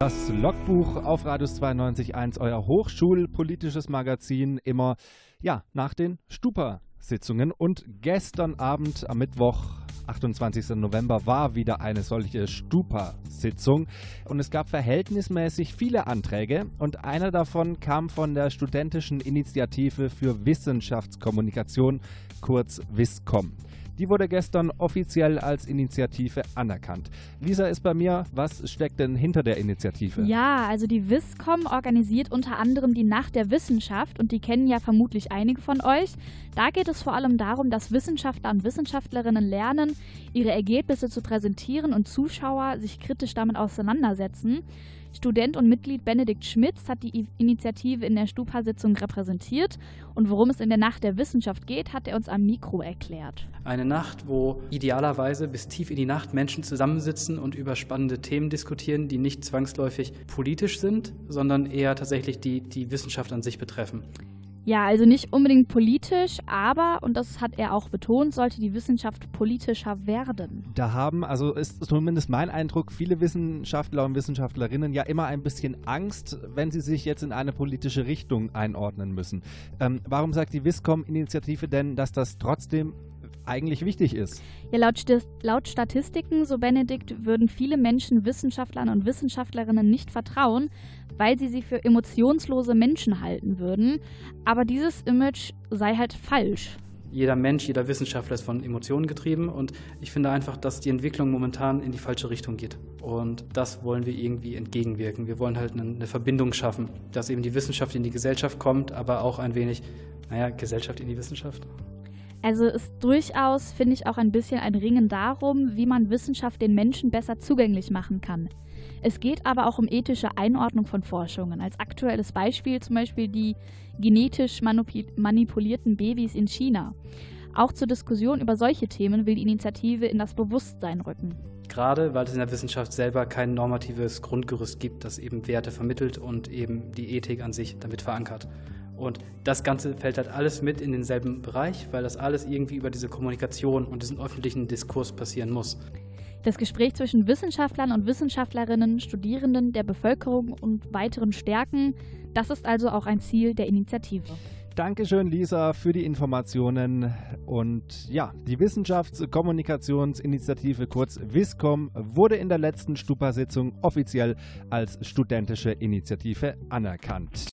Das Logbuch auf Radius 92.1, euer hochschulpolitisches Magazin, immer ja, nach den Stupa-Sitzungen. Und gestern Abend am Mittwoch, 28. November, war wieder eine solche Stupa-Sitzung. Und es gab verhältnismäßig viele Anträge. Und einer davon kam von der Studentischen Initiative für Wissenschaftskommunikation, kurz WISCOM. Die wurde gestern offiziell als Initiative anerkannt. Lisa ist bei mir. Was steckt denn hinter der Initiative? Ja, also die WISCOM organisiert unter anderem die Nacht der Wissenschaft und die kennen ja vermutlich einige von euch. Da geht es vor allem darum, dass Wissenschaftler und Wissenschaftlerinnen lernen, ihre Ergebnisse zu präsentieren und Zuschauer sich kritisch damit auseinandersetzen. Student und Mitglied Benedikt Schmitz hat die Initiative in der Stupa-Sitzung repräsentiert und worum es in der Nacht der Wissenschaft geht, hat er uns am Mikro erklärt. Eine Nacht, wo idealerweise bis tief in die Nacht Menschen zusammensitzen und über spannende Themen diskutieren, die nicht zwangsläufig politisch sind, sondern eher tatsächlich die, die Wissenschaft an sich betreffen. Ja, also nicht unbedingt politisch, aber, und das hat er auch betont, sollte die Wissenschaft politischer werden. Da haben, also ist zumindest mein Eindruck, viele Wissenschaftler und Wissenschaftlerinnen ja immer ein bisschen Angst, wenn sie sich jetzt in eine politische Richtung einordnen müssen. Ähm, warum sagt die WISCOM-Initiative denn, dass das trotzdem eigentlich wichtig ist. Ja, laut, laut, Statistiken, so Benedikt, würden viele Menschen Wissenschaftlern und Wissenschaftlerinnen nicht vertrauen, weil sie sie für emotionslose Menschen halten würden. Aber dieses Image sei halt falsch. Jeder Mensch, jeder Wissenschaftler ist von Emotionen getrieben und ich finde einfach, dass die Entwicklung momentan in die falsche Richtung geht. Und das wollen wir irgendwie entgegenwirken. Wir wollen halt eine Verbindung schaffen, dass eben die Wissenschaft in die Gesellschaft kommt, aber auch ein wenig, naja, Gesellschaft in die Wissenschaft. Also ist durchaus, finde ich, auch ein bisschen ein Ringen darum, wie man Wissenschaft den Menschen besser zugänglich machen kann. Es geht aber auch um ethische Einordnung von Forschungen. Als aktuelles Beispiel zum Beispiel die genetisch manipulierten Babys in China. Auch zur Diskussion über solche Themen will die Initiative in das Bewusstsein rücken. Gerade weil es in der Wissenschaft selber kein normatives Grundgerüst gibt, das eben Werte vermittelt und eben die Ethik an sich damit verankert. Und das Ganze fällt halt alles mit in denselben Bereich, weil das alles irgendwie über diese Kommunikation und diesen öffentlichen Diskurs passieren muss. Das Gespräch zwischen Wissenschaftlern und Wissenschaftlerinnen, Studierenden, der Bevölkerung und weiteren Stärken, das ist also auch ein Ziel der Initiative. Dankeschön, Lisa, für die Informationen. Und ja, die Wissenschaftskommunikationsinitiative, kurz WISCOM, wurde in der letzten Stupa-Sitzung offiziell als studentische Initiative anerkannt.